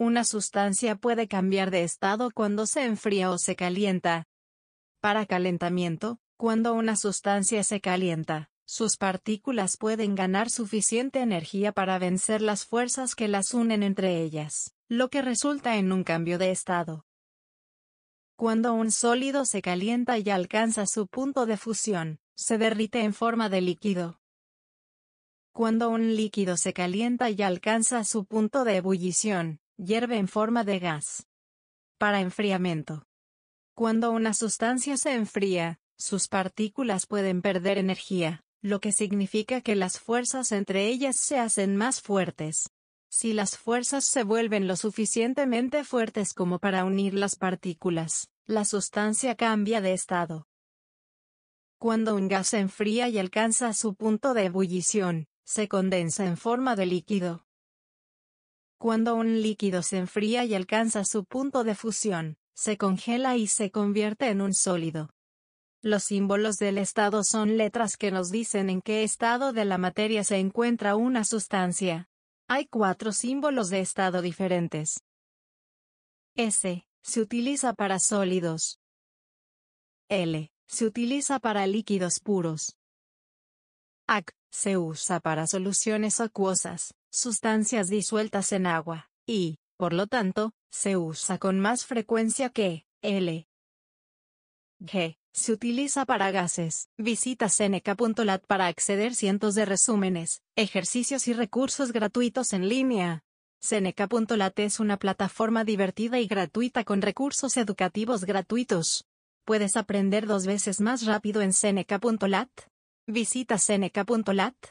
Una sustancia puede cambiar de estado cuando se enfría o se calienta. Para calentamiento, cuando una sustancia se calienta, sus partículas pueden ganar suficiente energía para vencer las fuerzas que las unen entre ellas, lo que resulta en un cambio de estado. Cuando un sólido se calienta y alcanza su punto de fusión, se derrite en forma de líquido. Cuando un líquido se calienta y alcanza su punto de ebullición, hierve en forma de gas. Para enfriamiento. Cuando una sustancia se enfría, sus partículas pueden perder energía, lo que significa que las fuerzas entre ellas se hacen más fuertes. Si las fuerzas se vuelven lo suficientemente fuertes como para unir las partículas, la sustancia cambia de estado. Cuando un gas se enfría y alcanza su punto de ebullición, se condensa en forma de líquido. Cuando un líquido se enfría y alcanza su punto de fusión, se congela y se convierte en un sólido. Los símbolos del estado son letras que nos dicen en qué estado de la materia se encuentra una sustancia. Hay cuatro símbolos de estado diferentes. S. Se utiliza para sólidos. L. Se utiliza para líquidos puros. AC. Se usa para soluciones acuosas, sustancias disueltas en agua, y, por lo tanto, se usa con más frecuencia que L. G. Se utiliza para gases. Visita Seneca.lat para acceder cientos de resúmenes, ejercicios y recursos gratuitos en línea. Seneca.lat es una plataforma divertida y gratuita con recursos educativos gratuitos. Puedes aprender dos veces más rápido en Seneca.lat. Visita Seneca.lat.